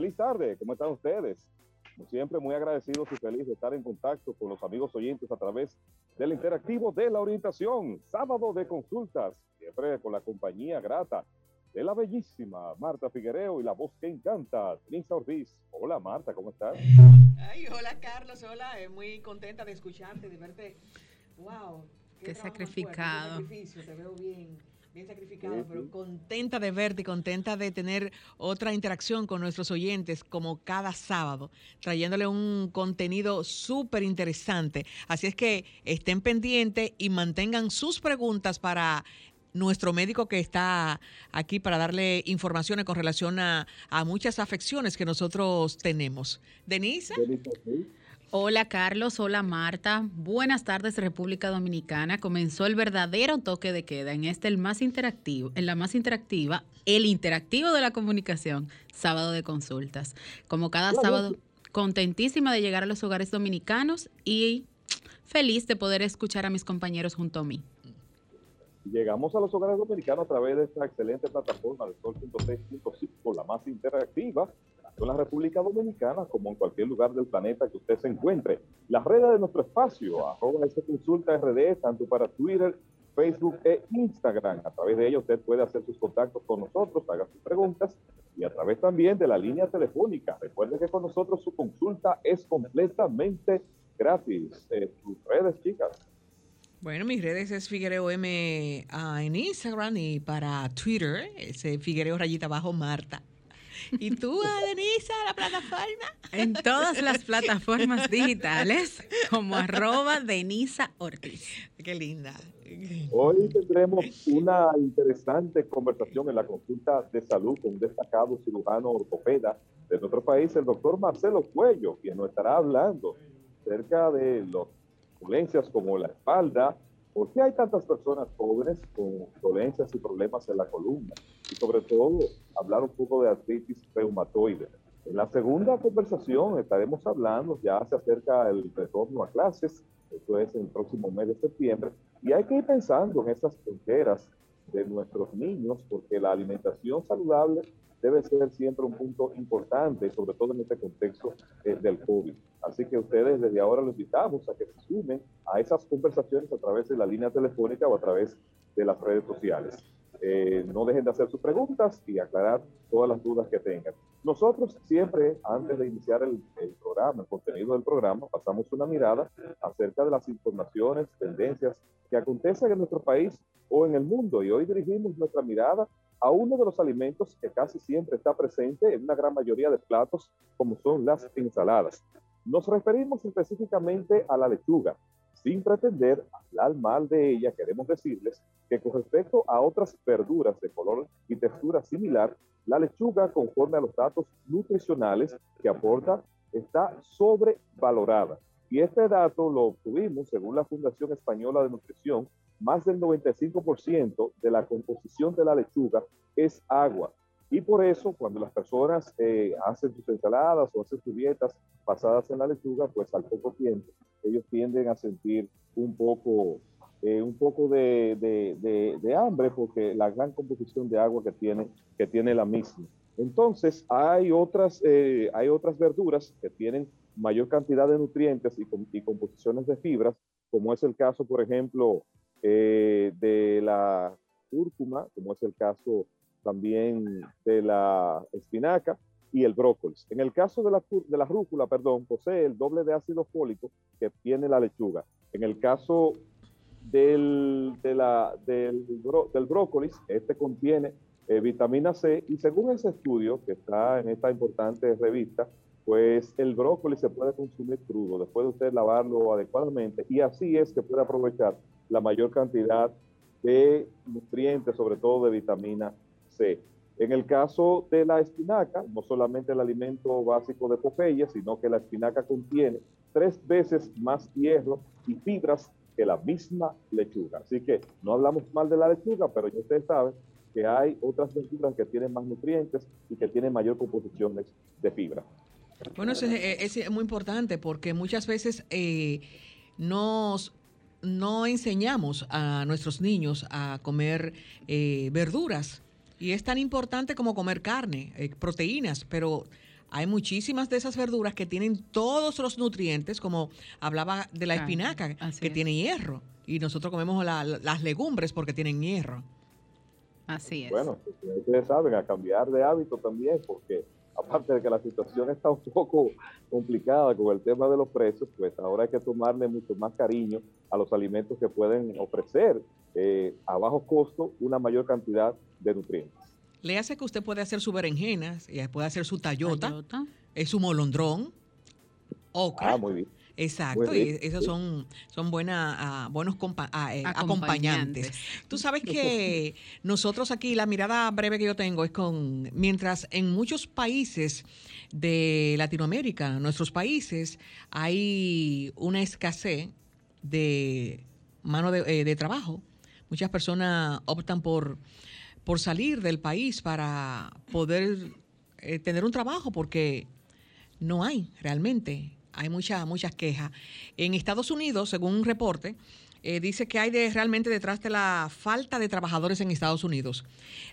Feliz tarde, ¿cómo están ustedes? Como siempre, muy agradecidos y feliz de estar en contacto con los amigos oyentes a través del interactivo de la orientación, sábado de consultas, siempre con la compañía grata de la bellísima Marta Figuereo y la voz que encanta, Denisa Ortiz. Hola Marta, ¿cómo estás? Ay, hola Carlos, hola, eh, muy contenta de escucharte, de verte. Wow. Qué, sacrificado. sacrificio, te veo bien bien sacrificado, pero contenta de verte y contenta de tener otra interacción con nuestros oyentes como cada sábado, trayéndole un contenido súper interesante. Así es que estén pendientes y mantengan sus preguntas para nuestro médico que está aquí para darle informaciones con relación a, muchas afecciones que nosotros tenemos. Denise. Hola Carlos, hola Marta. Buenas tardes República Dominicana. Comenzó el verdadero toque de queda en este el más interactivo, en la más interactiva, el interactivo de la comunicación, sábado de consultas. Como cada sábado, contentísima de llegar a los hogares dominicanos y feliz de poder escuchar a mis compañeros junto a mí. Llegamos a los hogares dominicanos a través de esta excelente plataforma de Sol 106.5, la más interactiva en la República Dominicana, como en cualquier lugar del planeta que usted se encuentre. Las redes de nuestro espacio, arroba ese consulta RD, tanto para Twitter, Facebook e Instagram. A través de ello usted puede hacer sus contactos con nosotros, haga sus preguntas y a través también de la línea telefónica. Recuerde que con nosotros su consulta es completamente gratis. Eh, sus redes, chicas. Bueno, mis redes es Figuereo M en Instagram y para Twitter es Figuereo Rayita Bajo Marta. ¿Y tú, Denisa, la plataforma? En todas las plataformas digitales como arroba Denisa Ortiz. Qué linda. Hoy tendremos una interesante conversación en la consulta de salud con un destacado cirujano ortopeda de nuestro país, el doctor Marcelo Cuello, quien nos estará hablando acerca de las dolencias como la espalda, ¿Por qué hay tantas personas jóvenes con dolencias y problemas en la columna? Y sobre todo, hablar un poco de artritis reumatoide. En la segunda conversación estaremos hablando, ya se acerca el retorno a clases, esto es el próximo mes de septiembre, y hay que ir pensando en esas fronteras de nuestros niños, porque la alimentación saludable debe ser siempre un punto importante, sobre todo en este contexto eh, del COVID. Así que ustedes desde ahora los invitamos a que se sumen a esas conversaciones a través de la línea telefónica o a través de las redes sociales. Eh, no dejen de hacer sus preguntas y aclarar todas las dudas que tengan. Nosotros siempre, antes de iniciar el, el, programa, el contenido del programa, pasamos una mirada acerca de las informaciones, tendencias que acontecen en nuestro país o en el mundo. Y hoy dirigimos nuestra mirada a uno de los alimentos que casi siempre está presente en una gran mayoría de platos, como son las ensaladas. Nos referimos específicamente a la lechuga. Sin pretender hablar mal de ella, queremos decirles que con respecto a otras verduras de color y textura similar, la lechuga, conforme a los datos nutricionales que aporta, está sobrevalorada. Y este dato lo obtuvimos según la Fundación Española de Nutrición más del 95% de la composición de la lechuga es agua. Y por eso, cuando las personas eh, hacen sus ensaladas o hacen sus dietas basadas en la lechuga, pues al poco tiempo ellos tienden a sentir un poco, eh, un poco de, de, de, hambre porque la gran composición de agua que tiene, que tiene la misma. Entonces, hay otras, eh, hay otras verduras que tienen mayor cantidad de nutrientes y, y composiciones de fibras, como es el caso, por ejemplo, eh, de la cúrcuma, como es el caso también de la espinaca y el brócoli. En el caso de la, rúcula, perdón, posee el doble de ácido fólico que tiene la lechuga. En el caso del, de del, del este contiene eh, vitamina C y según ese estudio que está en esta importante revista, pues el brócoli se puede consumir crudo después de usted lavarlo adecuadamente y así es que puede aprovechar la mayor cantidad de nutrientes, sobre todo de vitamina C. En el caso de la espinaca, no solamente el alimento básico de Popeye, sino que la espinaca contiene tres veces más hierro y fibras que la misma lechuga. Así que no hablamos mal de la lechuga, pero ya ustedes saben que hay otras verduras que tienen más nutrientes y que tienen mayor composición de fibra. Bueno, eso es, muy importante porque muchas veces eh, nos no enseñamos a nuestros niños a comer eh, verduras y es tan importante como comer carne, eh, proteínas, pero hay muchísimas de esas verduras que tienen todos los nutrientes, como hablaba de la espinaca, que tiene hierro. Y nosotros comemos las legumbres porque tienen hierro. Así es. Bueno, ustedes saben, a cambiar de hábito también, porque aparte de que la situación está un poco complicada con el tema de los precios, pues ahora hay que tomarle mucho más cariño a los alimentos que pueden ofrecer eh, a bajo costo una mayor cantidad de nutrientes. Le hace que usted puede hacer su berenjenas, y puede hacer su tallota, es su molondrón, Ah, muy bien. Exacto, y esos son, son buena, ah, buenos ah, eh, acompañantes. Tú sabes que nosotros aquí, la mirada breve que yo tengo es con, mientras en muchos países de Latinoamérica, nuestros países, hay una escasez de mano de, eh, trabajo. Muchas personas optan por, por salir del país para poder eh, tener un trabajo porque no hay realmente hay muchas muchas quejas. En Estados Unidos, según un reporte, eh, dice que hay de, realmente detrás de la falta de trabajadores en Estados Unidos.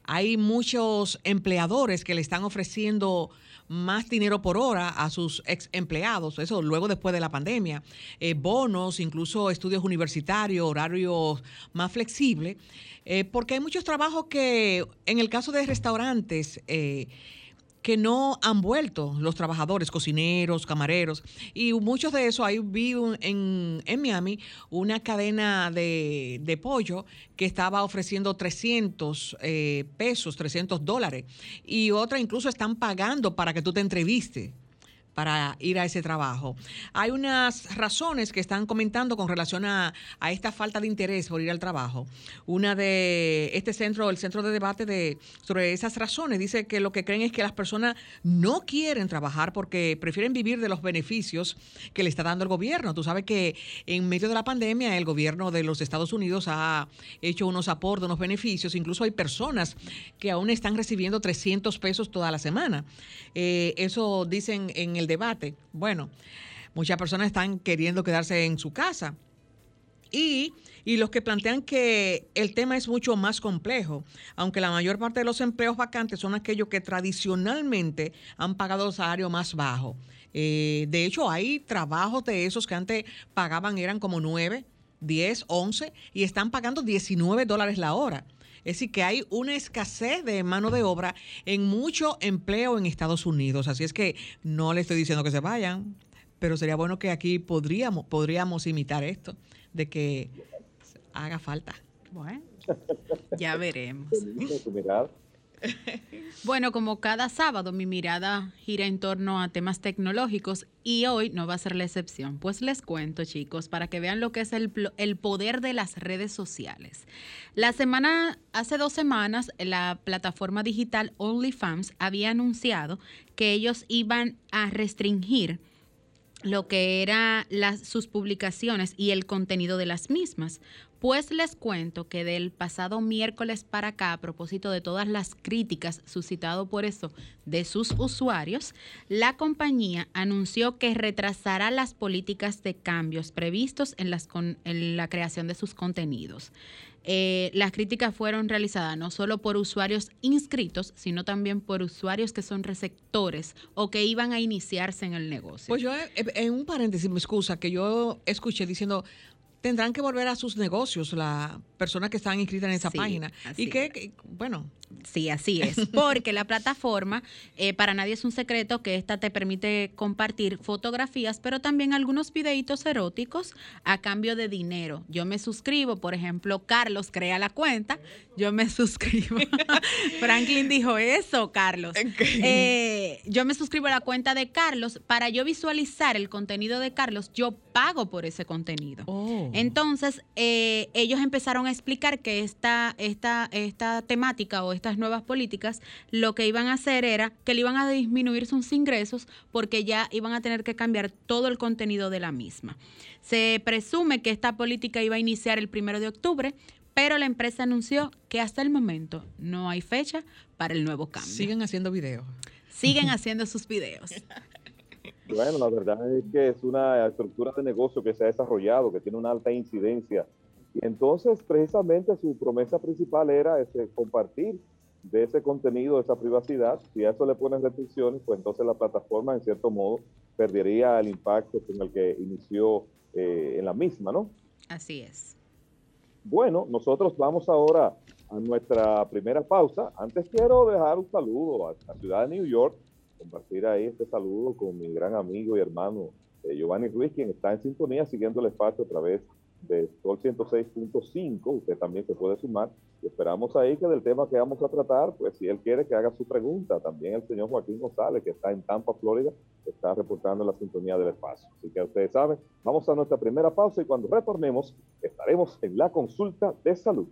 Hay muchos empleadores que le están ofreciendo más dinero por hora a sus ex empleados, eso luego después de la pandemia, eh, bonos, incluso estudios universitarios, horarios más flexibles, eh, porque hay muchos trabajos que en el caso de restaurantes, que no han vuelto los trabajadores, cocineros, camareros. Y muchos de esos, ahí vi en, en, Miami una cadena de, de, pollo que estaba ofreciendo 300 eh, pesos, 300 dólares. Y otra incluso están pagando para que tú te entrevistes para ir a ese trabajo. Hay unas razones que están comentando con relación a, esta falta de interés por ir al trabajo. Una de este centro, el centro de debate de, sobre esas razones, dice que lo que creen es que las personas no quieren trabajar porque prefieren vivir de los beneficios que le está dando el gobierno. Tú sabes que en medio de la pandemia el gobierno de los Estados Unidos ha hecho unos aportes, unos beneficios. Incluso hay personas que aún están recibiendo 300 pesos toda la semana. Eh, eso dicen en el debate. Bueno, muchas personas están queriendo quedarse en su casa. Y, los que plantean que el tema es mucho más complejo, aunque la mayor parte de los empleos vacantes son aquellos que tradicionalmente han pagado salario más bajo. Eh, de hecho, hay trabajos de esos que antes pagaban, eran como 9, 10, 11 y están pagando 19 dólares la hora. Es decir, que hay una escasez de mano de obra en mucho empleo en Estados Unidos. Así es que no le estoy diciendo que se vayan, pero sería bueno que aquí podríamos, podríamos imitar esto, de que haga falta. Bueno, ya veremos. Bueno, como cada sábado mi mirada gira en torno a temas tecnológicos y hoy no va a ser la excepción. Pues les cuento, chicos, para que vean lo que es el, el poder de las redes sociales. La semana, hace dos semanas, la plataforma digital OnlyFans había anunciado que ellos iban a restringir lo que eran sus publicaciones y el contenido de las mismas. Pues les cuento que del pasado miércoles para acá, a propósito de todas las críticas suscitado por eso de sus usuarios, la compañía anunció que retrasará las políticas de cambios previstos en, las en la creación de sus contenidos. Eh, las críticas fueron realizadas no solo por usuarios inscritos, sino también por usuarios que son receptores o que iban a iniciarse en el negocio. Pues yo, eh, en un paréntesis, me excusa, que yo escuché diciendo, tendrán que volver a sus negocios las personas que están inscritas en esa página. Y que, bueno. Sí, así es. Porque la plataforma, eh, para nadie es un secreto que esta te permite compartir fotografías, pero también algunos videitos eróticos a cambio de dinero. Yo me suscribo, por ejemplo, Carlos crea la cuenta, yo me suscribo. Franklin dijo eso, Carlos. Eh, yo me suscribo a la cuenta de Carlos. Para yo visualizar el contenido de Carlos, yo pago por ese contenido. Oh. Entonces, eh, ellos empezaron a explicar que esta, esta, esta temática o estas nuevas políticas lo que iban a hacer era que le iban a disminuir sus ingresos porque ya iban a tener que cambiar todo el contenido de la misma. Se presume que esta política iba a iniciar el primero de octubre, pero la empresa anunció que hasta el momento no hay fecha para el nuevo cambio. Siguen haciendo videos. Siguen haciendo sus videos. Bueno, la verdad es que es una estructura de negocio que se ha desarrollado, que tiene una alta incidencia. Y entonces, precisamente, su promesa principal era ese, compartir de ese contenido, de esa privacidad. Si a eso le ponen restricciones, pues entonces la plataforma en cierto modo perdería el impacto con el que inició eh, en la misma, ¿no? Así es. Bueno, nosotros vamos ahora a nuestra primera pausa. Antes quiero dejar un saludo a la ciudad de New York, compartir ahí este saludo con mi gran amigo y hermano eh, Giovanni Ruiz, quien está en sintonía siguiendo el espacio a través de Sol 106.5. Usted también se puede sumar. Y esperamos ahí que del tema que vamos a tratar, pues si él quiere que haga su pregunta. También el señor Joaquín González, que está en Tampa, Florida, está reportando la sintonía del espacio. Así que ustedes saben, vamos a nuestra primera pausa y cuando retornemos estaremos en la consulta de salud.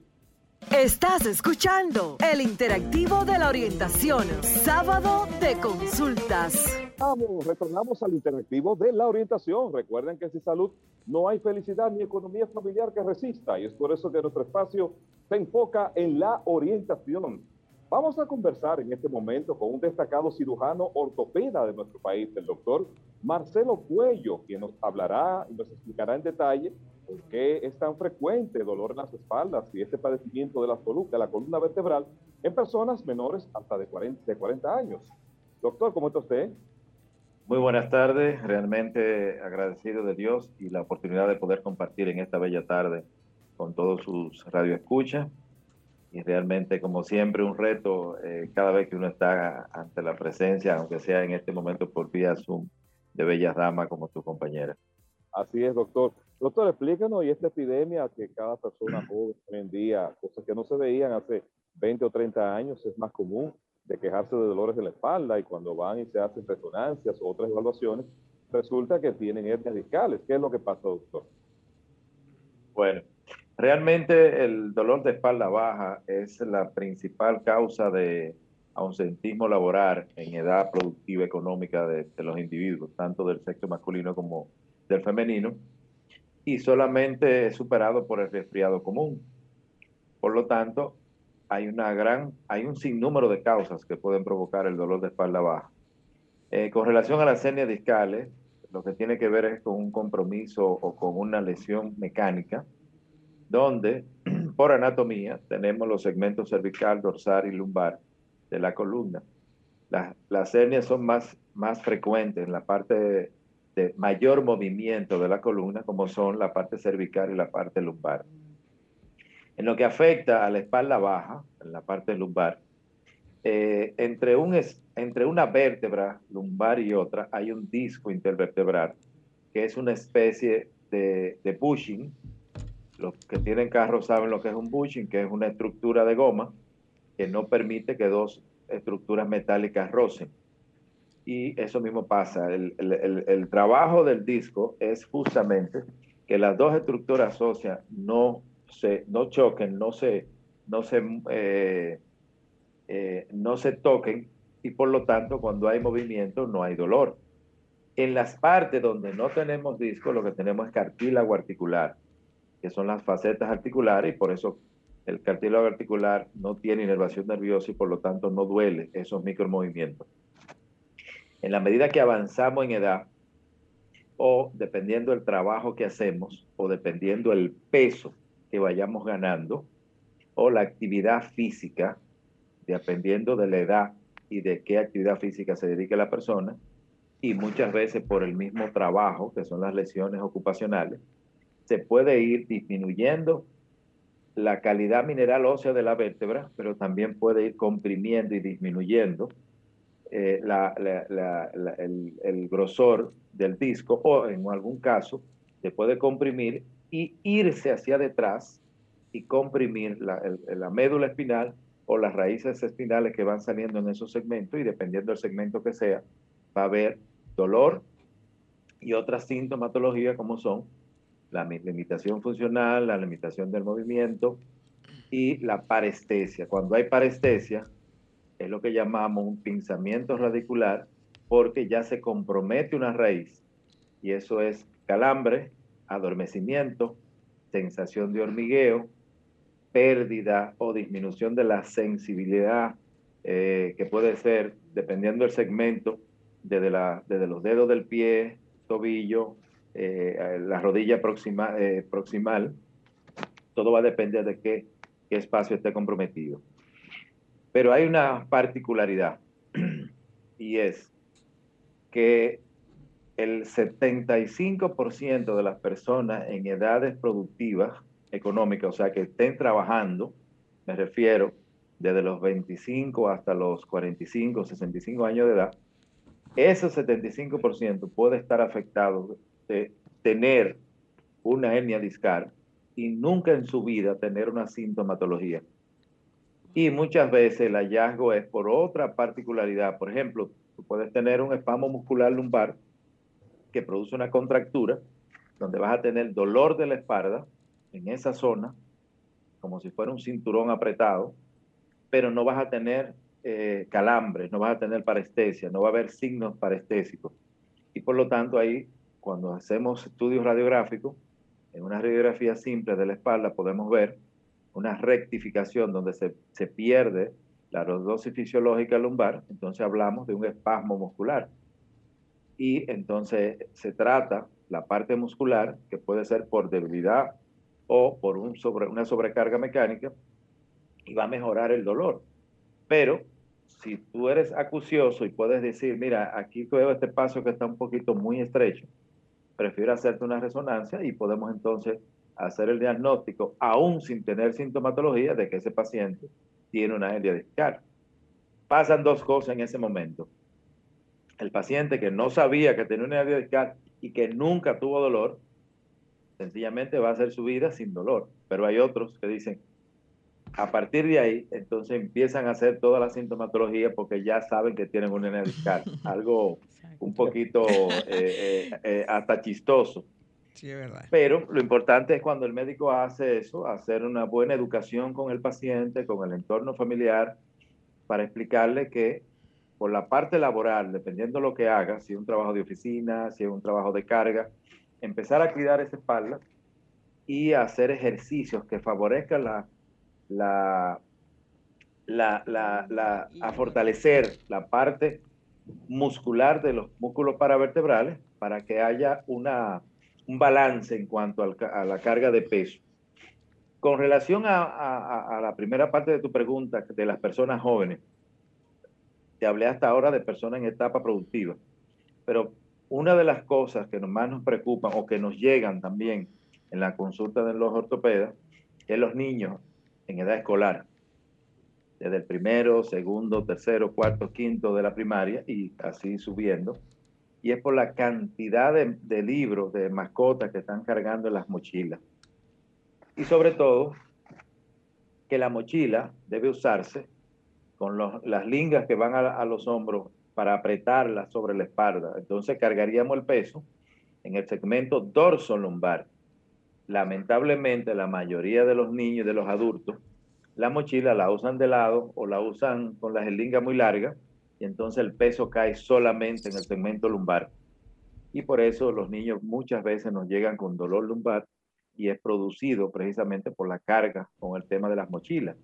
Estás escuchando el interactivo de la orientación, sábado de consultas. Vamos, retornamos al interactivo de la orientación. Recuerden que sin salud no hay felicidad ni economía familiar que resista y es por eso que nuestro espacio se enfoca en la orientación. Vamos a conversar en este momento con un destacado cirujano ortopeda de nuestro país, el doctor Marcelo Cuello, quien nos hablará y nos explicará en detalle por qué es tan frecuente dolor en las espaldas y este padecimiento de la, de la columna vertebral en personas menores hasta de 40, de 40 años. Doctor, ¿cómo está usted? Muy buenas tardes, realmente agradecido de Dios y la oportunidad de poder compartir en esta bella tarde con todos sus radioescuchas. Y realmente, como siempre, un reto eh, cada vez que uno está ante la presencia, aunque sea en este momento por vía Zoom, de bellas damas como tu compañera. Así es, doctor. Doctor, explícanos, y esta epidemia que cada persona joven hoy en día, cosas que no se veían hace 20 o 30 años, es más común de quejarse de dolores de la espalda y cuando van y se hacen resonancias o otras evaluaciones, resulta que tienen hernias discales. ¿Qué es lo que pasa, doctor? Bueno, realmente el dolor de espalda baja es la principal causa de ausentismo laboral en edad productiva económica de, de los individuos, tanto del sexo masculino como del femenino, y solamente es superado por el resfriado común. Por lo tanto, hay una gran, hay un sinnúmero de causas que pueden provocar el dolor de espalda baja. Eh, con relación a las hernias discales, lo que tiene que ver es con un compromiso o con una lesión mecánica, donde por anatomía tenemos los segmentos cervical, dorsal y lumbar de la columna. Las, las hernias son más, más frecuentes en la parte de mayor movimiento de la columna, como son la parte cervical y la parte lumbar. En lo que afecta a la espalda baja, en la parte lumbar, eh, entre, un, entre una vértebra lumbar y otra hay un disco intervertebral, que es una especie de, de bushing. Los que tienen carros saben lo que es un bushing, que es una estructura de goma que no permite que dos estructuras metálicas rocen. Y eso mismo pasa. El, trabajo del disco es justamente que las dos estructuras óseas no se, no choquen, no se, no se, eh, eh, no se toquen y por lo tanto cuando hay movimiento no hay dolor. En las partes donde no tenemos disco, lo que tenemos es cartílago articular, que son las facetas articulares y por eso el cartílago articular no tiene inervación nerviosa y por lo tanto no duele esos micromovimientos. En la medida que avanzamos en edad, o dependiendo del trabajo que hacemos, o dependiendo el peso que vayamos ganando o la actividad física, dependiendo de la edad y de qué actividad física se dedique la persona, y muchas veces por el mismo trabajo, que son las lesiones ocupacionales, se puede ir disminuyendo la calidad mineral ósea de la vértebra, pero también puede ir comprimiendo y disminuyendo eh, el, grosor del disco o en algún caso se puede comprimir y irse hacia detrás y comprimir la, médula espinal o las raíces espinales que van saliendo en esos segmentos y dependiendo del segmento que sea, va a haber dolor y otras sintomatologías como son la limitación funcional, la limitación del movimiento y la parestesia. Cuando hay parestesia, es lo que llamamos un pinzamiento radicular porque ya se compromete una raíz y eso es calambre, adormecimiento, sensación de hormigueo, pérdida o disminución de la sensibilidad, eh, que puede ser, dependiendo del segmento, desde, la, desde los dedos del pie, tobillo, eh, la rodilla eh, proximal, todo va a depender de qué, qué espacio esté comprometido. Pero hay una particularidad y es que el 75% de las personas en edades productivas económicas, o sea, que estén trabajando, me refiero desde los 25 hasta los 45, 65 años de edad, ese 75% puede estar afectado de tener una hernia discal y nunca en su vida tener una sintomatología. Y muchas veces el hallazgo es por otra particularidad. Por ejemplo, tú puedes tener un espasmo muscular lumbar que produce una contractura donde vas a tener dolor de la espalda en esa zona, como si fuera un cinturón apretado, pero no vas a tener eh, calambres, no vas a tener parestesia, no va a haber signos parestésicos. Y por lo tanto ahí, cuando hacemos estudios radiográficos, en una radiografía simple de la espalda podemos ver una rectificación donde se, se pierde la dosis fisiológica lumbar, entonces hablamos de un espasmo muscular. Y entonces se trata la parte muscular, que puede ser por debilidad o por un sobre, una sobrecarga mecánica, y va a mejorar el dolor. Pero si tú eres acucioso y puedes decir, mira, aquí veo este paso que está un poquito muy estrecho, prefiero hacerte una resonancia y podemos entonces hacer el diagnóstico, aún sin tener sintomatología, de que ese paciente tiene una hernia discal. Pasan dos cosas en ese momento. El paciente que no sabía que tenía una hernia discal y que nunca tuvo dolor, sencillamente va a hacer su vida sin dolor. Pero hay otros que dicen, a partir de ahí, entonces empiezan a hacer toda la sintomatología porque ya saben que tienen una hernia discal. Algo un poquito eh, eh, eh, hasta chistoso. Sí, es verdad. Pero lo importante es cuando el médico hace eso, hacer una buena educación con el paciente, con el entorno familiar, para explicarle que por la parte laboral, dependiendo de lo que haga, si es un trabajo de oficina, si es un trabajo de carga, empezar a cuidar esa espalda y hacer ejercicios que favorezcan la, la, la, la, la, a fortalecer la parte muscular de los músculos paravertebrales para que haya una, un balance en cuanto a la carga de peso. Con relación a, a, la primera parte de tu pregunta de las personas jóvenes, te hablé hasta ahora de personas en etapa productiva, pero una de las cosas que más nos preocupan o que nos llegan también en la consulta de los ortopedas es los niños en edad escolar, desde el primero, segundo, tercero, cuarto, quinto de la primaria y así subiendo. Y es por la cantidad de, libros, de mascotas que están cargando en las mochilas. Y sobre todo, que la mochila debe usarse con las lingas que van a, los hombros para apretarla sobre la espalda. Entonces cargaríamos el peso en el segmento dorso lumbar. Lamentablemente la mayoría de los niños y de los adultos la mochila la usan de lado o la usan con la jeringa muy larga y entonces el peso cae solamente en el segmento lumbar. Y por eso los niños muchas veces nos llegan con dolor lumbar y es producido precisamente por la carga con el tema de las mochilas.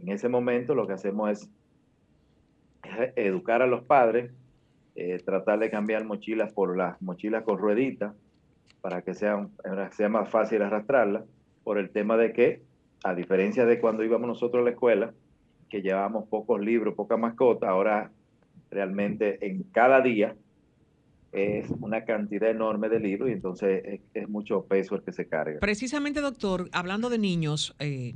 En ese momento lo que hacemos es educar a los padres, eh, tratar de cambiar mochilas por las mochilas con rueditas para que sea, sea más fácil arrastrarlas, por el tema de que a diferencia de cuando íbamos nosotros a la escuela, que llevábamos pocos libros, poca mascota, ahora realmente en cada día es una cantidad enorme de libros y entonces es, mucho peso el que se carga. Precisamente, doctor, hablando de niños, eh,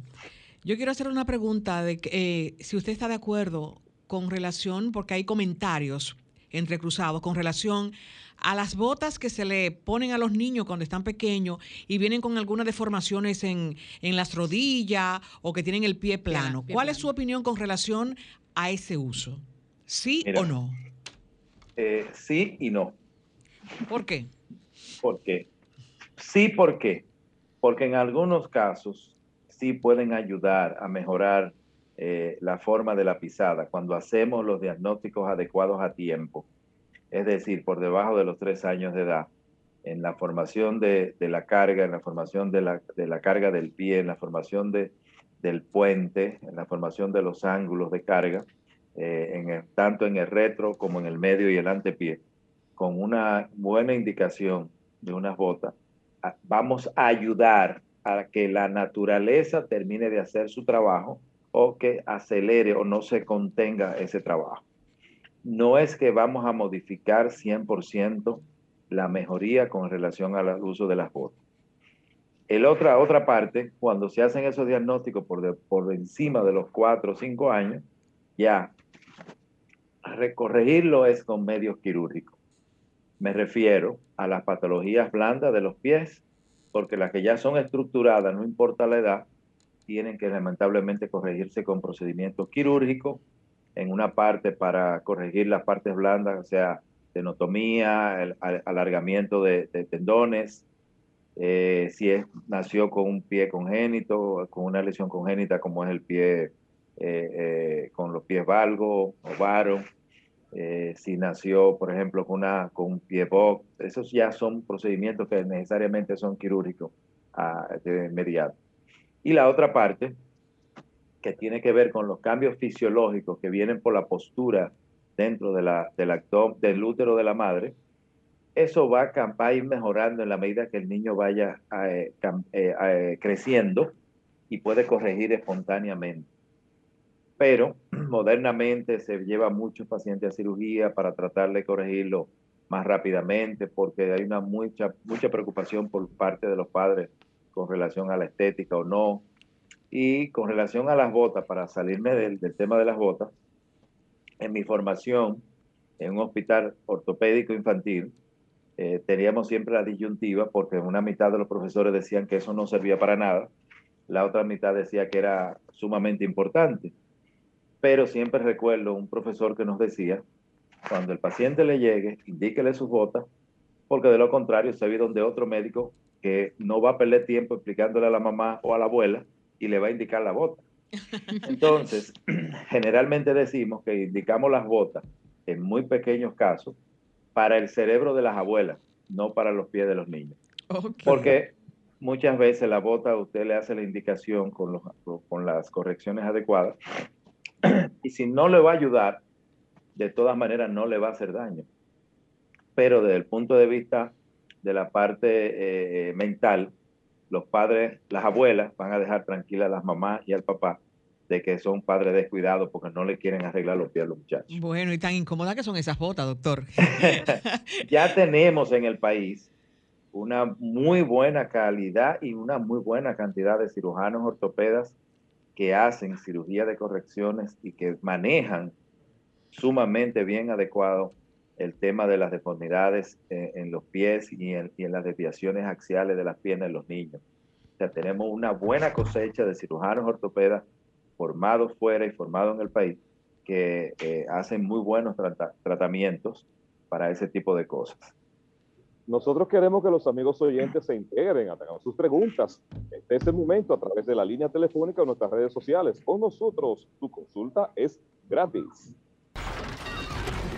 yo quiero hacer una pregunta de eh, si usted está de acuerdo con relación, porque hay comentarios entrecruzados con relación a las botas que se le ponen a los niños cuando están pequeños y vienen con algunas deformaciones en, en las rodillas o que tienen el pie plano. pie ¿Cuál plano. es su opinión con relación a ese uso? ¿Sí Mira. o no? Eh, sí y no. ¿Por qué? ¿Por qué? Sí, ¿por qué? Porque en algunos casos sí pueden ayudar a mejorar eh, la forma de la pisada cuando hacemos los diagnósticos adecuados a tiempo. Es decir, por debajo de los tres años de edad, en la formación de, de la carga, en la formación de la, de la carga del pie, en la formación de, del puente, en la formación de los ángulos de carga, eh, tanto en el retro como en el medio y el antepié, con una buena indicación de unas botas, vamos a ayudar a que la naturaleza termine de hacer su trabajo o que acelere o no se contenga ese trabajo. No es que vamos a modificar 100% la mejoría con relación al uso de las botas. El otra, otra parte, cuando se hacen esos diagnósticos por, por encima de los 4 o 5 años, ya recorregirlo es con medios quirúrgicos. Me refiero a las patologías blandas de los pies, porque las que ya son estructuradas, no importa la edad, tienen que lamentablemente corregirse con procedimientos quirúrgicos, en una parte para corregir las partes blandas, o sea, tenotomía, el, alargamiento de tendones, eh, si nació con un pie congénito, con una lesión congénita como es el pie eh, eh, con los pies valgo o varo, si nació, por ejemplo, con un pie box, esos ya son procedimientos que necesariamente son quirúrgicos ah, de inmediato. Y la otra parte, que tiene que ver con los cambios fisiológicos que vienen por la postura dentro de la, del, útero de la madre, eso va a, ir mejorando en la medida que el niño vaya eh, eh, eh, creciendo y puede corregir espontáneamente. Pero modernamente se lleva muchos pacientes a cirugía para tratar de corregirlo más rápidamente porque hay una mucha, mucha preocupación por parte de los padres con relación a la estética o no. Y con relación a las botas, para salirme del, tema de las botas, en mi formación en un hospital ortopédico infantil, eh, teníamos siempre la disyuntiva porque una mitad de los profesores decían que eso no servía para nada, la otra mitad decía que era sumamente importante. Pero siempre recuerdo un profesor que nos decía, cuando el paciente le llegue, indíquele sus botas, porque de lo contrario se ve donde otro médico que no va a perder tiempo explicándole a la mamá o a la abuela y le va a indicar la bota. Entonces, generalmente decimos que indicamos las botas en muy pequeños casos para el cerebro de las abuelas, no para los pies de los niños. Porque muchas veces la bota usted le hace la indicación con, los, con las correcciones adecuadas y si no le va a ayudar, de todas maneras no le va a hacer daño. Pero desde el punto de vista de la parte eh, mental, los padres, las abuelas van a dejar tranquilas a las mamás y al papá de que son padres descuidados porque no le quieren arreglar los pies a los muchachos. Bueno, y tan incómoda que son esas botas, doctor. ya tenemos en el país una muy buena calidad y una muy buena cantidad de cirujanos ortopedas que hacen cirugía de correcciones y que manejan sumamente bien adecuado el tema de las deformidades eh, en, los pies y en, en las desviaciones axiales de las piernas de los niños. O sea, tenemos una buena cosecha de cirujanos ortopedas formados fuera y formados en el país que eh, hacen muy buenos tratamientos para ese tipo de cosas. Nosotros queremos que los amigos oyentes se integren, hagan sus preguntas. Este es el momento a través de la línea telefónica o nuestras redes sociales. Con nosotros, tu consulta es gratis.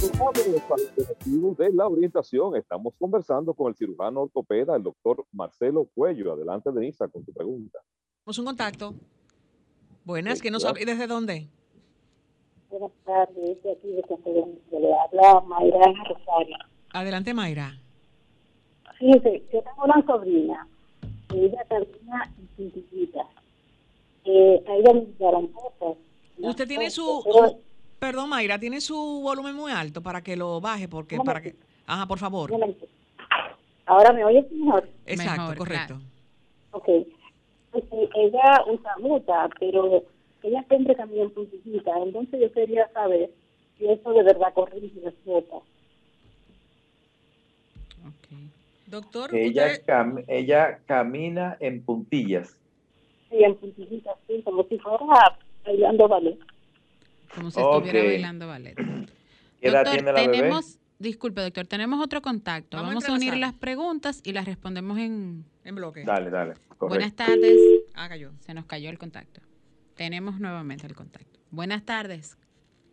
De la orientación. Estamos conversando con el cirujano ortopeda, el doctor Marcelo Cuello. Adelante, Denisa, con tu pregunta. Tenemos un contacto. Buenas, ¿que no sabe desde dónde? Buenas tardes, de aquí de Le habla Mayra Rosario. Adelante, Mayra. Sí, yo tengo una sobrina. Ella camina en científica. Eh, a ella le llegaron ¿Usted tiene su... Perdón, Mayra, tiene su volumen muy alto para que lo baje, porque para que... Ajá, por favor. Ahora me oyes mejor. Exacto, correcto. Ok. Pues, ella usa muta, pero ella siempre camina en puntillita. Entonces yo quería saber si eso de verdad corrige las botas. Okay. Doctor, ella, ella camina en puntillas. Sí, en puntillitas, sí, como si fuera bailando ballet. Como si estuviera bailando ballet. doctor, tenemos, disculpe doctor, tenemos otro contacto. Vamos, a, unir las preguntas y las respondemos en, en bloque. Dale, dale. Buenas tardes. Ah, cayó. Se nos cayó el contacto. Tenemos nuevamente el contacto. Buenas tardes.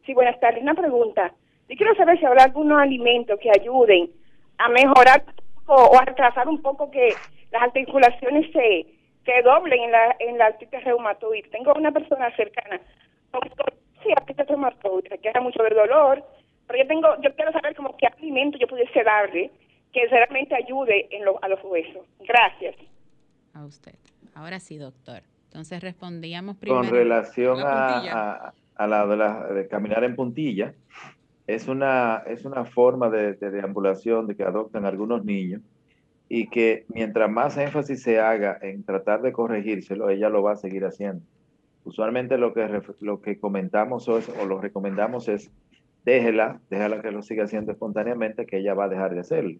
Sí, buenas tardes. Una pregunta. Yo quiero saber si habrá algunos alimentos que ayuden a mejorar o, a retrasar un poco que las articulaciones se, se doblen en la, en la artritis reumatoide. Tengo una persona cercana con sí, artritis reumatoide, que hace mucho de dolor, pero yo tengo, yo quiero saber como qué alimento yo pudiese darle que realmente ayude en a los huesos. Gracias. A usted. Ahora sí, doctor. Entonces respondíamos primero. Con relación a, a, la, de, la, de caminar en puntilla, es una, es una forma de, de deambulación de que adoptan algunos niños y que mientras más énfasis se haga en tratar de corregírselo, ella lo va a seguir haciendo. Usualmente lo que, lo que comentamos o, lo recomendamos es déjela, déjala que lo siga haciendo espontáneamente, que ella va a dejar de hacerlo.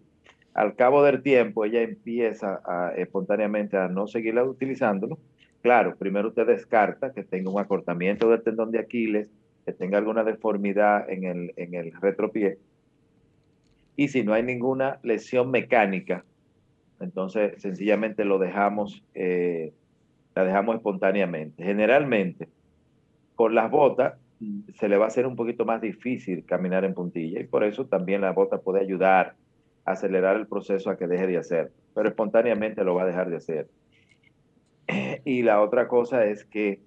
Al cabo del tiempo, ella empieza a, espontáneamente a no seguirla utilizándolo. Claro, primero usted descarta que tenga un acortamiento del tendón de Aquiles, que tenga alguna deformidad en el, en el retropié. Y si no hay ninguna lesión mecánica, entonces sencillamente lo dejamos, eh, la dejamos espontáneamente. Generalmente, con las botas se le va a hacer un poquito más difícil caminar en puntilla y por eso también la bota puede ayudar a acelerar el proceso a que deje de hacer, pero espontáneamente lo va a dejar de hacer. Y la otra cosa es que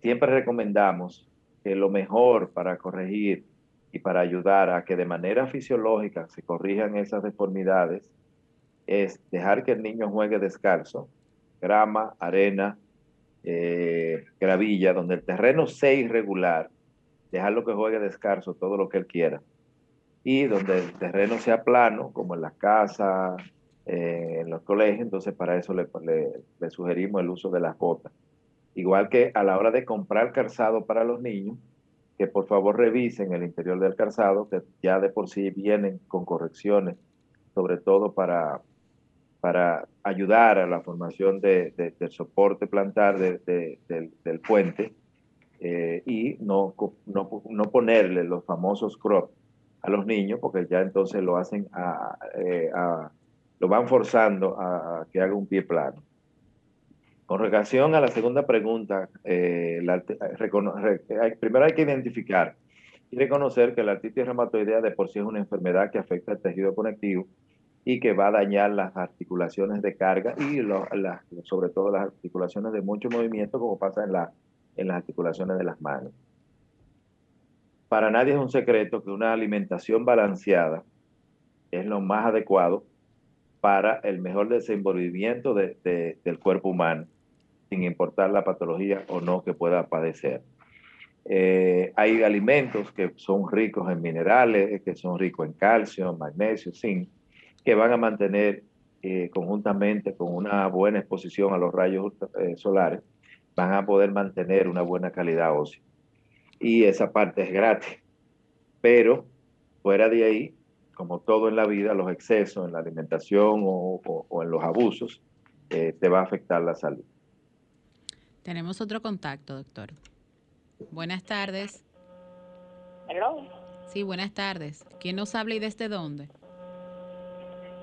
siempre recomendamos que lo mejor para corregir y para ayudar a que de manera fisiológica se corrijan esas deformidades es dejar que el niño juegue descalzo, grama, arena, eh, gravilla, donde el terreno sea irregular, dejarlo que juegue descalzo todo lo que él quiera. Y donde el terreno sea plano, como en las casas, eh, en los colegios, entonces para eso le, le sugerimos el uso de las botas. Igual que a la hora de comprar calzado para los niños, que por favor revisen el interior del calzado, que ya de por sí vienen con correcciones, sobre todo para, para ayudar a la formación de, del soporte plantar del, puente eh, y no, no, ponerle los famosos crop a los niños, porque ya entonces lo hacen eh, a, lo van forzando a que haga un pie plano. Con relación a la segunda pregunta, eh, primero hay que identificar y reconocer que la artritis reumatoidea de por sí es una enfermedad que afecta el tejido conectivo y que va a dañar las articulaciones de carga y sobre todo las articulaciones de mucho movimiento como pasa en, la, en las articulaciones de las manos. Para nadie es un secreto que una alimentación balanceada es lo más adecuado para el mejor desenvolvimiento del cuerpo humano sin importar la patología o no que pueda padecer. Eh, hay alimentos que son ricos en minerales, que son ricos en calcio, magnesio, zinc, que van a mantener eh, conjuntamente con una buena exposición a los rayos eh, solares, van a poder mantener una buena calidad ósea. Y esa parte es gratis. Pero fuera de ahí, como todo en la vida, los excesos en la alimentación o, en los abusos, te va a afectar la salud. Tenemos otro contacto, doctor. Buenas tardes. Hello. Sí, buenas tardes. ¿Quién nos habla y desde dónde?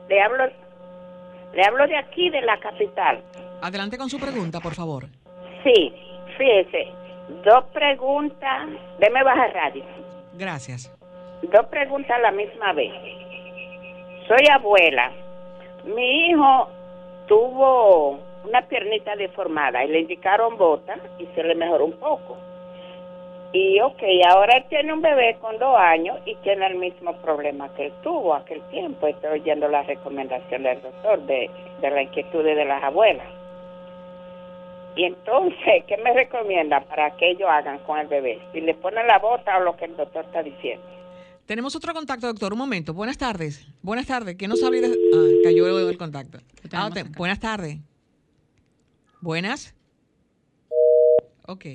Le hablo, le hablo de aquí, de la capital. Adelante con su pregunta, por favor. Sí, fíjese. Dos preguntas. Deme bajar radio. Gracias. Dos preguntas a la misma vez. Soy abuela. Mi hijo tuvo una piernita deformada y le indicaron bota y se le mejoró un poco. Y ok, ahora él tiene un bebé con dos años y tiene el mismo problema que él tuvo aquel tiempo. Estoy oyendo la recomendación del doctor de, de la inquietud de las abuelas. Y entonces, ¿qué me recomienda para que ellos hagan con el bebé? Si le ponen la bota o lo que el doctor está diciendo. Tenemos otro contacto, doctor. Un momento. Buenas tardes. Buenas tardes. ¿Quién nos habla? Ah, cayó el contacto. Ah, buenas tardes. Buenas. Ok.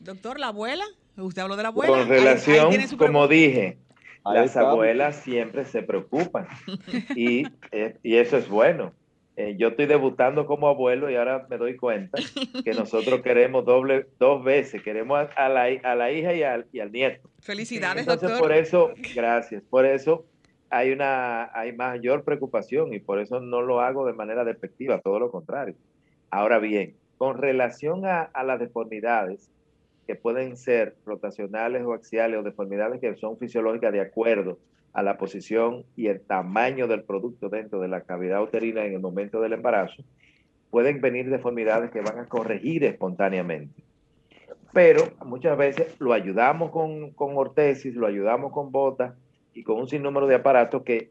Doctor, ¿la abuela? ¿Usted habló de la abuela? Con relación, como dije, las abuelas siempre se preocupan y, eh, y eso es bueno. Eh, yo estoy debutando como abuelo y ahora me doy cuenta que nosotros queremos doble, dos veces, queremos a, la, a la hija y al, y al nieto. Felicidades, Entonces, doctor. Por eso, gracias, por eso hay una hay mayor preocupación y por eso no lo hago de manera despectiva, todo lo contrario. Ahora bien, con relación a, las deformidades, que pueden ser rotacionales o axiales o deformidades que son fisiológicas de acuerdo a la posición y el tamaño del producto dentro de la cavidad uterina en el momento del embarazo, pueden venir deformidades que van a corregir espontáneamente. Pero muchas veces lo ayudamos con, con ortesis, lo ayudamos con botas y con un sinnúmero de aparatos que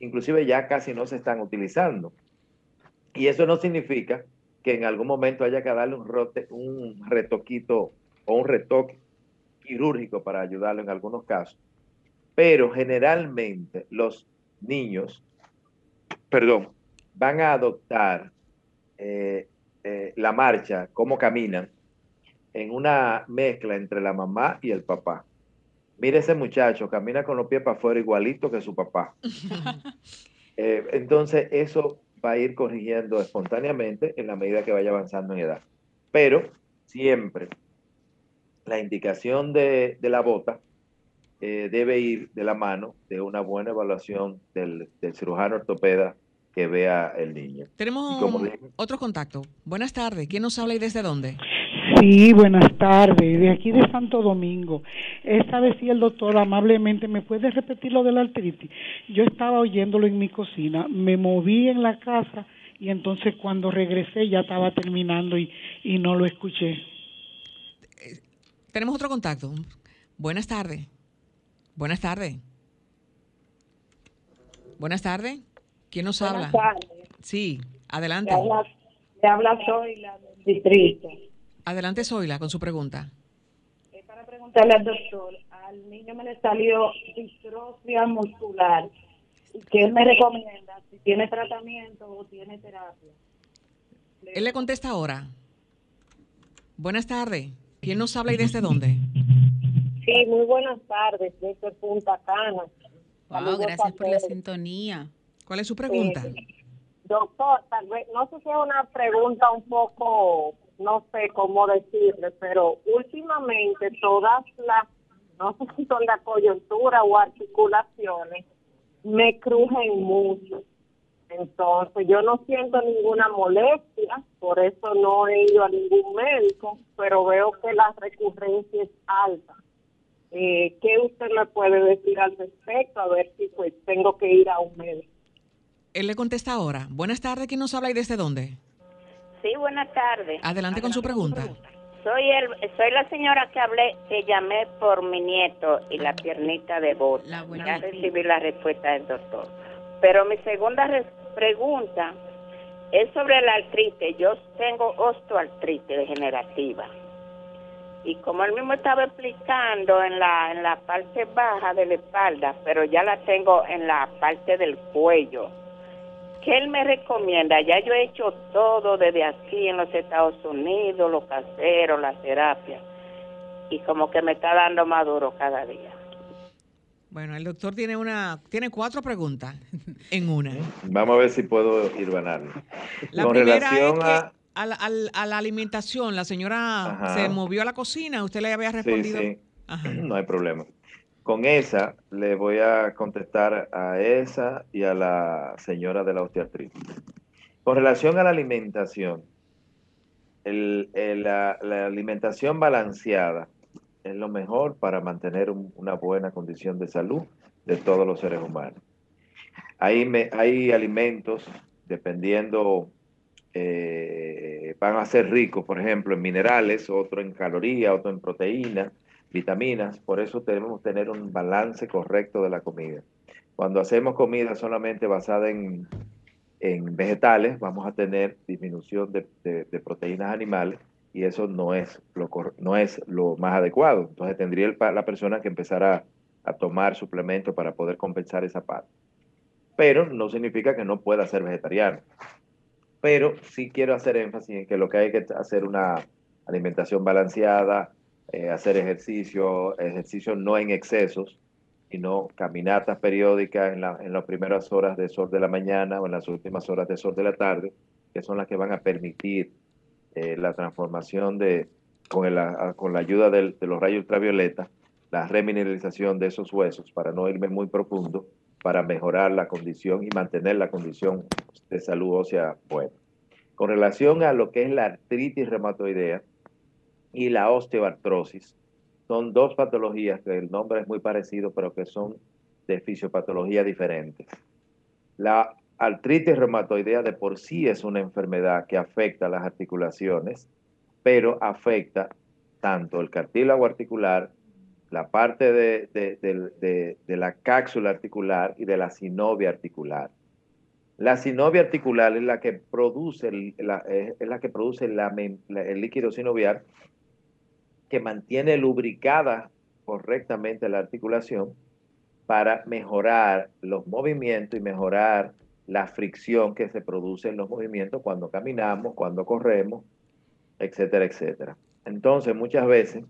inclusive ya casi no se están utilizando. Y eso no significa que en algún momento haya que darle un, rote, un retoquito o un retoque quirúrgico para ayudarlo en algunos casos. Pero generalmente los niños, perdón, van a adoptar eh, eh, la marcha, cómo caminan, en una mezcla entre la mamá y el papá. Mire ese muchacho, camina con los pies para afuera igualito que su papá. Eh, entonces, eso va a ir corrigiendo espontáneamente en la medida que vaya avanzando en edad. Pero siempre la indicación de, la bota eh, debe ir de la mano de una buena evaluación del, cirujano ortopeda que vea el niño. Tenemos otro contacto. Buenas tardes. ¿Quién nos habla y desde dónde? Sí, buenas tardes. De aquí de Santo Domingo. Esta vez sí el doctor amablemente me puede repetir lo de la artritis. Yo estaba oyéndolo en mi cocina, me moví en la casa y entonces cuando regresé ya estaba terminando y, y no lo escuché. Tenemos otro contacto. Buenas tardes. Buenas tardes. Buenas tardes. ¿Quién nos habla? Sí, adelante. Te habla, Zoila del distrito. Adelante, Zoila, con su pregunta. Es para preguntarle al doctor. Al niño me le salió distrofia muscular. ¿Qué él me recomienda? Si tiene tratamiento o tiene terapia. Él le contesta ahora. Buenas tardes. ¿Quién nos habla y desde dónde? Sí, muy buenas tardes, desde Punta Cana. Wow, gracias por la sintonía. ¿Cuál es su pregunta? Eh, doctor, tal vez, no sé si es una pregunta un poco, no sé cómo decirle, pero últimamente todas las, no sé si son la coyuntura o articulaciones, me crujen mucho. Entonces, yo no siento ninguna molestia, por eso no he ido a ningún médico, pero veo que la recurrencia es alta. Eh, ¿Qué usted me puede decir al respecto? A ver si pues tengo que ir a un médico. Él le contesta ahora. Buenas tardes, ¿quién nos habla y desde dónde? Sí, buenas tardes. Adelante, con su pregunta. Soy el, soy la señora que hablé, que llamé por mi nieto y la piernita de voz. Ya recibí la respuesta del doctor. Pero mi segunda pregunta es sobre la artritis. Yo tengo osteoartritis degenerativa. Y como él mismo estaba explicando en la, en la parte baja de la espalda, pero ya la tengo en la parte del cuello. ¿Qué él me recomienda? Ya yo he hecho todo desde aquí en los Estados Unidos, los caseros, la terapia. Y como que me está dando más duro cada día. Bueno, el doctor tiene una, tiene cuatro preguntas en una. Vamos a ver si puedo ir ganando. La primera es que a... la, alimentación, la señora se movió a la cocina, usted le había respondido. Sí, sí. No hay problema. Con esa le voy a contestar a esa y a la señora de la osteoartritis. Con relación a la alimentación, la alimentación balanceada es lo mejor para mantener una buena condición de salud de todos los seres humanos. Hay, hay alimentos, dependiendo, eh, van a ser ricos, por ejemplo, en minerales, otro en calorías, otro en proteínas, vitaminas. Por eso debemos tener un balance correcto de la comida. Cuando hacemos comida solamente basada en, vegetales, vamos a tener disminución de proteínas animales y eso no es lo, no es lo más adecuado. Entonces tendría la persona que empezar a, tomar suplementos para poder compensar esa parte. Pero no significa que no pueda ser vegetariano. Pero sí quiero hacer énfasis en que lo que hay que hacer una alimentación balanceada, eh, hacer ejercicio, ejercicio no en excesos, sino caminatas periódicas en, en las primeras horas de sol de la mañana o en las últimas horas de sol de la tarde, que son las que van a permitir eh, la transformación de, con, con la ayuda de los rayos ultravioleta, la remineralización de esos huesos, para no irme muy profundo, para mejorar la condición y mantener la condición de salud ósea buena. Con relación a lo que es la artritis reumatoidea, y la osteoartrosis. Son dos patologías que el nombre es muy parecido, pero que son de fisiopatología diferentes. La artritis reumatoidea de por sí es una enfermedad que afecta las articulaciones, pero afecta tanto el cartílago articular, la parte de, la cápsula articular y de la sinovia articular. La sinovia articular es la que produce, es la que produce el líquido sinovial que mantiene lubricada correctamente la articulación para mejorar los movimientos y mejorar la fricción que se produce en los movimientos cuando caminamos, cuando corremos, etcétera, etcétera. Entonces, muchas veces,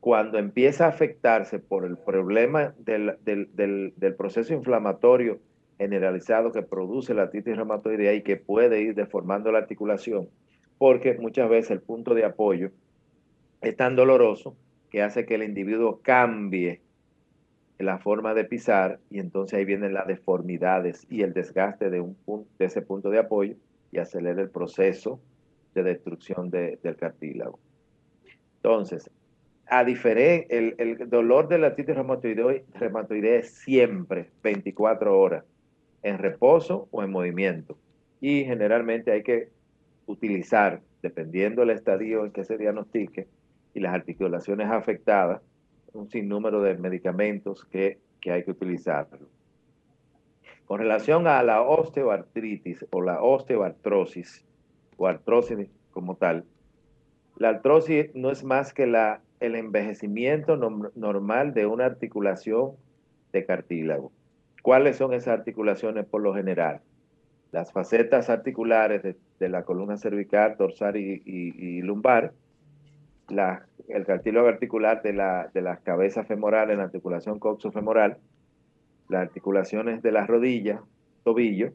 cuando empieza a afectarse por el problema del, del proceso inflamatorio generalizado que produce la artritis reumatoidea y que puede ir deformando la articulación, porque muchas veces el punto de apoyo es tan doloroso que hace que el individuo cambie la forma de pisar y entonces ahí vienen las deformidades y el desgaste de, un punto, de ese punto de apoyo y acelera el proceso de destrucción del cartílago. Entonces, a diferencia, el, el, dolor de la artritis reumatoidea siempre 24 horas, en reposo o en movimiento. Y generalmente hay que utilizar, dependiendo del estadio en que se diagnostique, y las articulaciones afectadas, un sinnúmero de medicamentos que, hay que utilizar. Con relación a la osteoartritis o la osteoartrosis, o artrosis como tal, la artrosis no es más que la, el envejecimiento normal de una articulación de cartílago. ¿Cuáles son esas articulaciones por lo general? Las facetas articulares de, la columna cervical, dorsal y lumbar, el cartílago articular de, la, de las cabezas femorales, la articulación coxofemoral, las articulaciones de las rodillas, tobillo,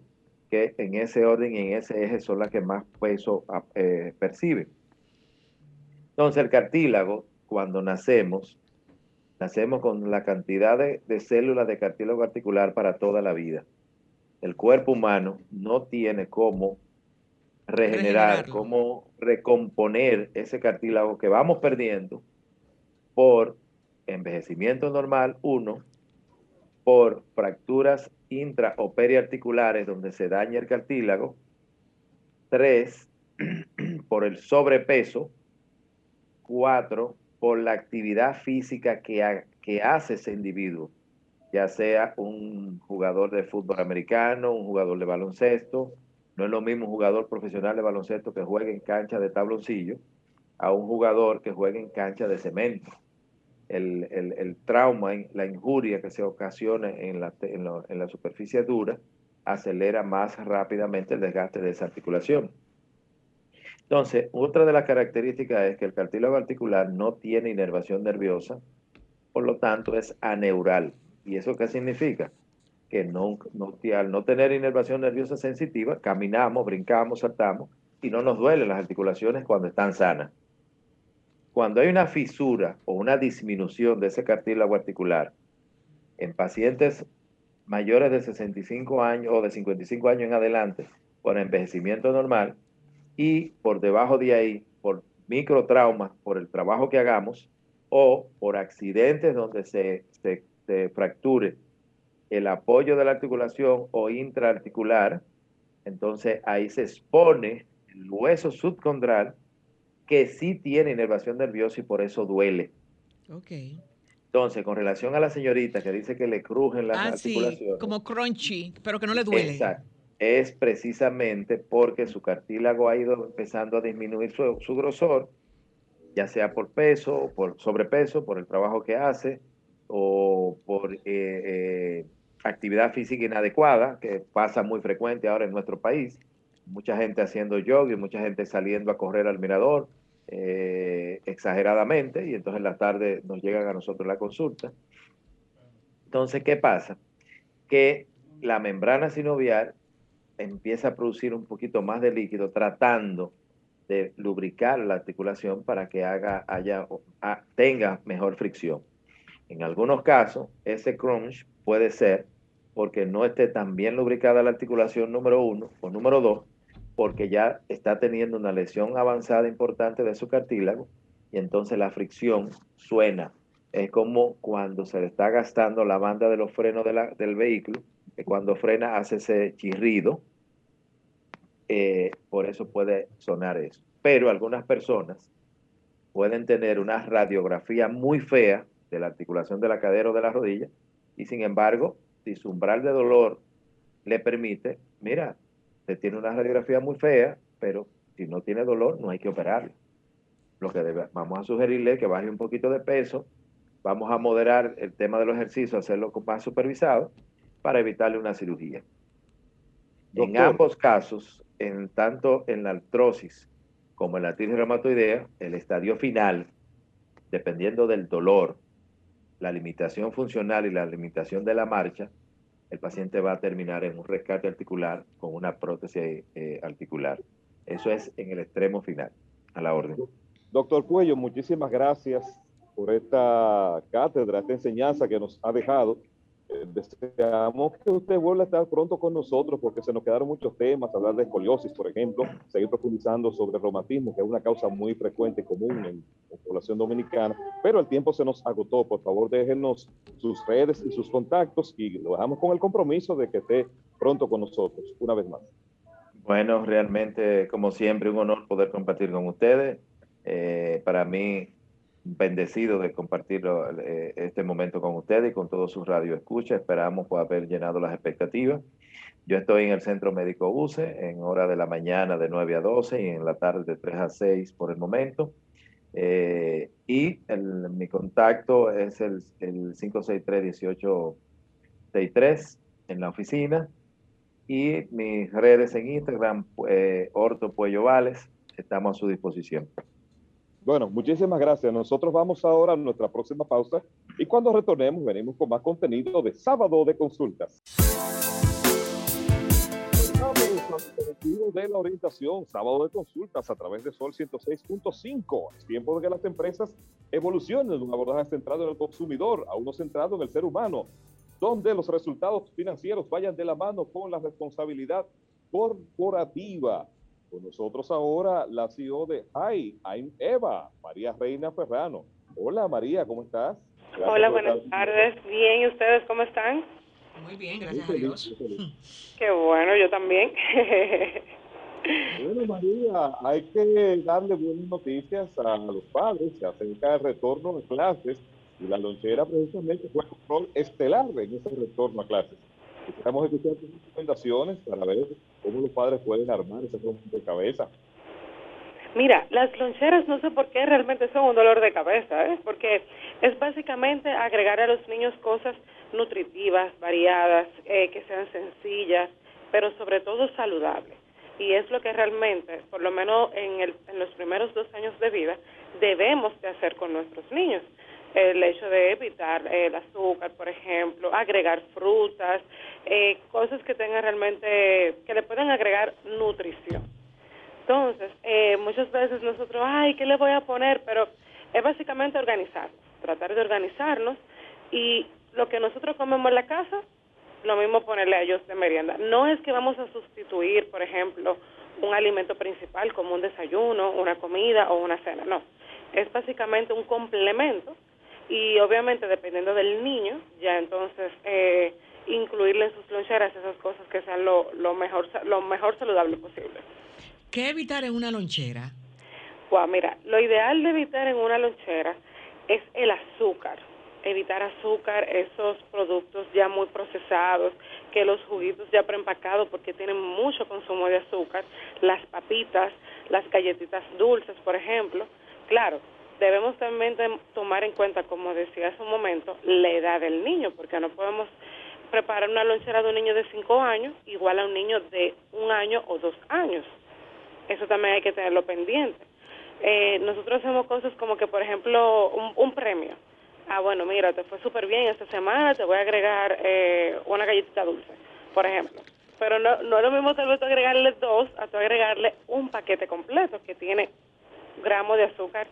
que en ese orden y en ese eje son las que más peso ah, eh, perciben. Entonces el cartílago, cuando nacemos, nacemos con la cantidad de, de células de cartílago articular para toda la vida. El cuerpo humano no tiene cómo regenerar, cómo recomponer ese cartílago que vamos perdiendo por envejecimiento normal, uno, por fracturas intra o periarticulares donde se daña el cartílago, tres, por el sobrepeso, cuatro, por la actividad física que, que hace ese individuo, ya sea un jugador de fútbol americano, un jugador de baloncesto, no es lo mismo un jugador profesional de baloncesto que juegue en cancha de tabloncillo a un jugador que juegue en cancha de cemento. El, trauma, la injuria que se ocasiona en la, en, la superficie dura acelera más rápidamente el desgaste de esa articulación. Entonces, otra de las características es que el cartílago articular no tiene inervación nerviosa, por lo tanto es aneural. ¿Y eso qué significa? Que no, al no tener inervación nerviosa sensitiva, caminamos, brincamos, saltamos y no nos duelen las articulaciones cuando están sanas. Cuando hay una fisura o una disminución de ese cartílago articular en pacientes mayores de 65 años o de 55 años en adelante por envejecimiento normal y por debajo de ahí por microtraumas por el trabajo que hagamos o por accidentes donde se, se, se fracture el apoyo de la articulación o intraarticular, entonces ahí se expone el hueso subcondral que sí tiene inervación nerviosa y por eso duele. Ok. Entonces, con relación a la señorita que dice que le crujen las ah, articulaciones. como crunchy, pero que no le duele. Exacto. Es precisamente porque su cartílago ha ido empezando a disminuir su, grosor, ya sea por peso, por sobrepeso, por el trabajo que hace, o por eh, eh, actividad física inadecuada, que pasa muy frecuente ahora en nuestro país. Mucha gente haciendo yoga y mucha gente saliendo a correr al mirador eh, exageradamente y entonces en la tarde nos llegan a nosotros la consulta. Entonces, ¿qué pasa? Que la membrana sinovial empieza a producir un poquito más de líquido tratando de lubricar la articulación para que haga, haya, tenga mejor fricción. En algunos casos, ese crunch puede ser porque no esté tan bien lubricada la articulación número uno o número dos, porque ya está teniendo una lesión avanzada importante de su cartílago y entonces la fricción suena. Es como cuando se le está gastando la banda de los frenos del vehículo, que cuando frena hace ese chirrido, eh, por eso puede sonar eso. Pero algunas personas pueden tener una radiografía muy fea de la articulación de la cadera o de la rodilla, y sin embargo, si su umbral de dolor le permite, mira, se tiene una radiografía muy fea, pero si no tiene dolor, no hay que operarlo. Lo que vamos a sugerirle es que baje un poquito de peso, vamos a moderar el tema de los ejercicios, hacerlo más supervisado para evitarle una cirugía. En ambos casos, en tanto en la artrosis como en la artritis reumatoidea, el estadio final, dependiendo del dolor, la limitación funcional y la limitación de la marcha, el paciente va a terminar en un rescate articular con una prótesis eh, articular. Eso es en el extremo final, a la orden. Doctor Cuello, muchísimas gracias por esta cátedra, esta enseñanza que nos ha dejado. Deseamos que usted vuelva a estar pronto con nosotros porque se nos quedaron muchos temas, hablar de escoliosis, por ejemplo, seguir profundizando sobre el reumatismo, que es una causa muy frecuente y común en la población dominicana, pero el tiempo se nos agotó. Por favor, déjenos sus redes y sus contactos y lo dejamos con el compromiso de que esté pronto con nosotros, una vez más. Bueno, realmente, como siempre, un honor poder compartir con ustedes. Eh, para mí, bendecido de compartir eh, este momento con ustedes y con todos sus radioescuchas. Esperamos por haber llenado las expectativas. Yo estoy en el Centro Médico UCE en hora de la mañana de 9 a 12 y en la tarde de 3 a 6 por el momento. Eh, y mi contacto es el, el 563-1863 en la oficina y mis redes en Instagram, eh, Orto Puello Vales, estamos a su disposición. Bueno, muchísimas gracias. Nosotros vamos ahora a nuestra próxima pausa y cuando retornemos venimos con más contenido de sábado de consultas. de la orientación, sábado de consultas a través de Sol 106.5. Es tiempo de que las empresas evolucionen de un abordaje centrado en el consumidor a uno centrado en el ser humano, donde los resultados financieros vayan de la mano con la responsabilidad corporativa con nosotros ahora la CEO de Hi, I'm Eva, María Reina Ferrano. Hola María, ¿cómo estás? Hola, buenas tardes. Bien, ¿y ustedes cómo están? Muy bien, gracias a Dios. Qué bueno, yo también. bueno, María, hay que darle buenas noticias a los padres. Se acerca el retorno de clases y la lonchera precisamente fue un rol estelar en ese retorno a clases. Estamos escuchar tus recomendaciones para ver cómo los padres pueden armar ese de cabeza. Mira, las loncheras no sé por qué realmente son un dolor de cabeza, ¿eh? porque es básicamente agregar a los niños cosas nutritivas, variadas, eh, que sean sencillas, pero sobre todo saludables. Y es lo que realmente, por lo menos en, el, en los primeros dos años de vida, debemos de hacer con nuestros niños el hecho de evitar el azúcar, por ejemplo, agregar frutas, eh, cosas que tengan realmente, que le puedan agregar nutrición. Entonces, eh, muchas veces nosotros, ay, ¿qué le voy a poner? Pero es básicamente organizar, tratar de organizarnos y lo que nosotros comemos en la casa, lo mismo ponerle a ellos de merienda. No es que vamos a sustituir, por ejemplo, un alimento principal como un desayuno, una comida o una cena, no. Es básicamente un complemento y obviamente dependiendo del niño, ya entonces eh, incluirle en sus loncheras esas cosas que sean lo, lo, mejor, lo mejor saludable posible. ¿Qué evitar en una lonchera? Pues mira, lo ideal de evitar en una lonchera es el azúcar. Evitar azúcar, esos productos ya muy procesados, que los juguitos ya preempacados porque tienen mucho consumo de azúcar, las papitas, las galletitas dulces, por ejemplo. Claro, debemos también tomar en cuenta, como decía hace un momento, la edad del niño, porque no podemos preparar una lonchera de un niño de 5 años igual a un niño de un año o dos años. Eso también hay que tenerlo pendiente. Eh, nosotros hacemos cosas como que, por ejemplo, un, premio. Ah, bueno, mira, te fue súper bien esta semana, te voy a agregar eh, una galletita dulce, por ejemplo. Pero no, no es lo mismo tal vez agregarle dos a agregarle un paquete completo que tiene gramos de azúcar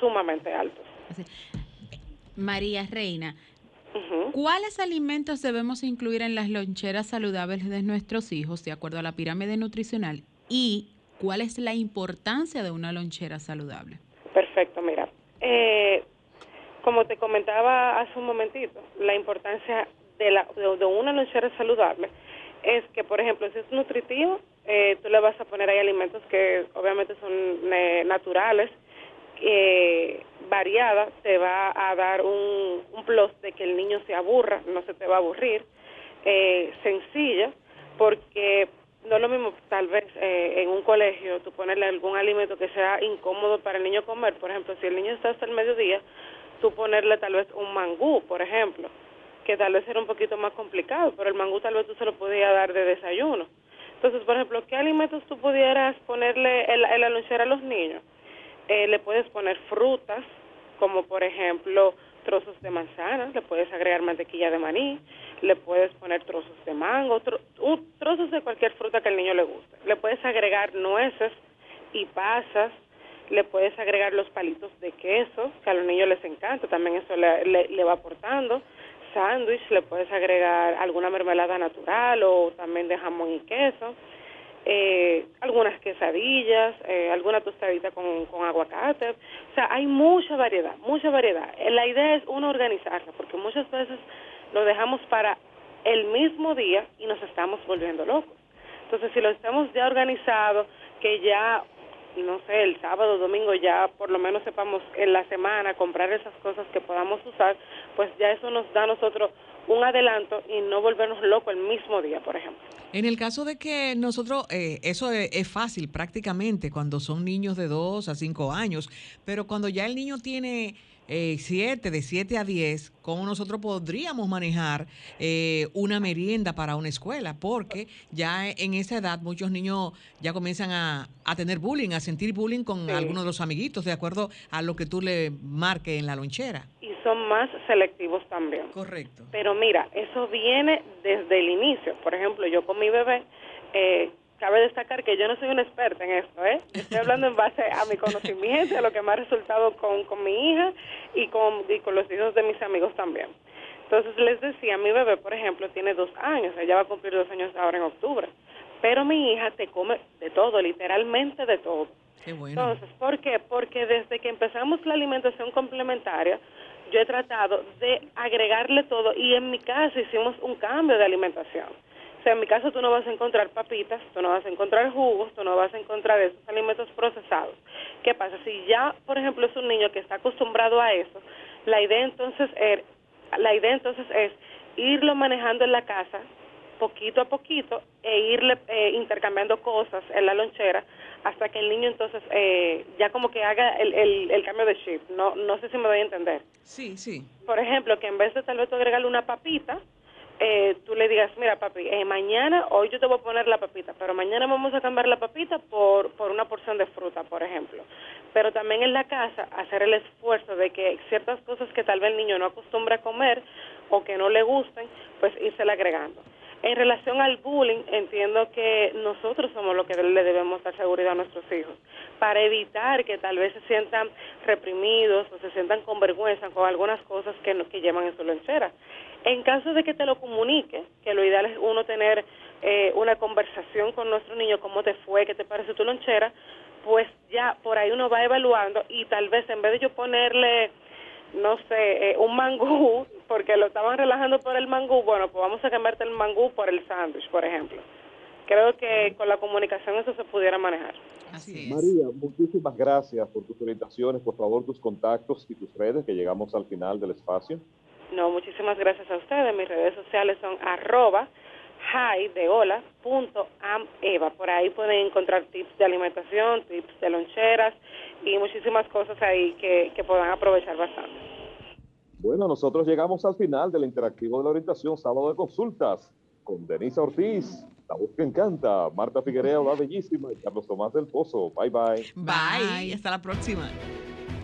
sumamente altos. María Reina, ¿cuáles alimentos debemos incluir en las loncheras saludables de nuestros hijos de acuerdo a la pirámide nutricional? ¿Y cuál es la importancia de una lonchera saludable? Perfecto, mira. Eh, como te comentaba hace un momentito, la importancia de, la, de, una lonchera saludable es que, por ejemplo, si es nutritivo, eh, tú le vas a poner ahí alimentos que obviamente son eh, naturales, eh, variada, te va a dar un, plus de que el niño se aburra, no se te va a aburrir, eh, sencilla, porque no es lo mismo tal vez eh, en un colegio tú ponerle algún alimento que sea incómodo para el niño comer, por ejemplo, si el niño está hasta el mediodía, tú ponerle tal vez un mangú, por ejemplo, que tal vez era un poquito más complicado, pero el mangú tal vez tú se lo podías dar de desayuno. Entonces, por ejemplo, ¿qué alimentos tú pudieras ponerle en la, a los niños? Eh, le puedes poner frutas, como por ejemplo trozos de manzana, le puedes agregar mantequilla de maní, le puedes poner trozos de mango, trozos de cualquier fruta que al niño le guste. Le puedes agregar nueces y pasas, le puedes agregar los palitos de queso, que a los niños les encanta, también eso le, le, va aportando. Sándwich, le puedes agregar alguna mermelada natural o también de jamón y queso. Eh, algunas quesadillas, eh, alguna tostadita con, con aguacate. O sea, hay mucha variedad, mucha variedad. Eh, la idea es uno organizarla, porque muchas veces lo dejamos para el mismo día y nos estamos volviendo locos. Entonces, si lo estamos ya organizado, que ya, no sé, el sábado, domingo, ya por lo menos sepamos en la semana comprar esas cosas que podamos usar, pues ya eso nos da a nosotros un adelanto y no volvernos locos el mismo día, por ejemplo. En el caso de que nosotros, eh, eso es, es, fácil prácticamente cuando son niños de 2 a 5 años, pero cuando ya el niño tiene eh, siete, de 7 a 10, cómo nosotros podríamos manejar eh, una merienda para una escuela, porque ya en esa edad muchos niños ya comienzan a, tener bullying, a sentir bullying con algunos de los amiguitos, de acuerdo a lo que tú le marques en la lonchera. Y son más selectivos también. Correcto. Pero mira, eso viene desde el inicio. Por ejemplo, yo con mi bebé, eh, cabe destacar que yo no soy una experta en esto, ¿eh? Estoy hablando en base a mi conocimiento, a lo que me ha resultado con, con mi hija y con, y con los hijos de mis amigos también. Entonces les decía, mi bebé, por ejemplo, tiene dos años, ella va a cumplir dos años ahora en octubre, pero mi hija te come de todo, literalmente de todo. Qué bueno. Entonces, ¿por qué? Porque desde que empezamos la alimentación complementaria, yo he tratado de agregarle todo y en mi casa hicimos un cambio de alimentación o sea, en mi caso tú no vas a encontrar papitas, tú no vas a encontrar jugos, tú no vas a encontrar esos alimentos procesados. ¿Qué pasa? Si ya, por ejemplo, es un niño que está acostumbrado a eso, la idea entonces es, la idea entonces es irlo manejando en la casa poquito a poquito e irle eh, intercambiando cosas en la lonchera hasta que el niño entonces eh, ya como que haga el, el, el, cambio de chip. No, no sé si me voy a entender. Sí, sí. Por ejemplo, que en vez de tal vez agregarle una papita, eh, tú le digas, mira papi, eh, mañana, hoy yo te voy a poner la papita, pero mañana vamos a cambiar la papita por, por una porción de fruta, por ejemplo. Pero también en la casa hacer el esfuerzo de que ciertas cosas que tal vez el niño no acostumbra a comer o que no le gusten, pues irse agregando. En relación al bullying, entiendo que nosotros somos los que le debemos dar seguridad a nuestros hijos, para evitar que tal vez se sientan reprimidos o se sientan con vergüenza con algunas cosas que, que llevan en su lonchera. En caso de que te lo comunique, que lo ideal es uno tener eh, una conversación con nuestro niño, cómo te fue, qué te parece tu lonchera, pues ya por ahí uno va evaluando y tal vez en vez de yo ponerle no sé, eh, un mangú, porque lo estaban relajando por el mangú, bueno, pues vamos a cambiarte el mangú por el sándwich, por ejemplo. Creo que con la comunicación eso se pudiera manejar. Así es. María, muchísimas gracias por tus orientaciones, por favor tus contactos y tus redes, que llegamos al final del espacio. No, muchísimas gracias a ustedes. Mis redes sociales son arroba de hola punto am eva. Por ahí pueden encontrar tips de alimentación, tips de loncheras y muchísimas cosas ahí que, que puedan aprovechar bastante. Bueno, nosotros llegamos al final del interactivo de la orientación sábado de consultas con Denisa Ortiz, la voz que encanta, Marta Figuerea va bellísima y Carlos Tomás del Pozo. Bye bye. Bye, hasta la próxima.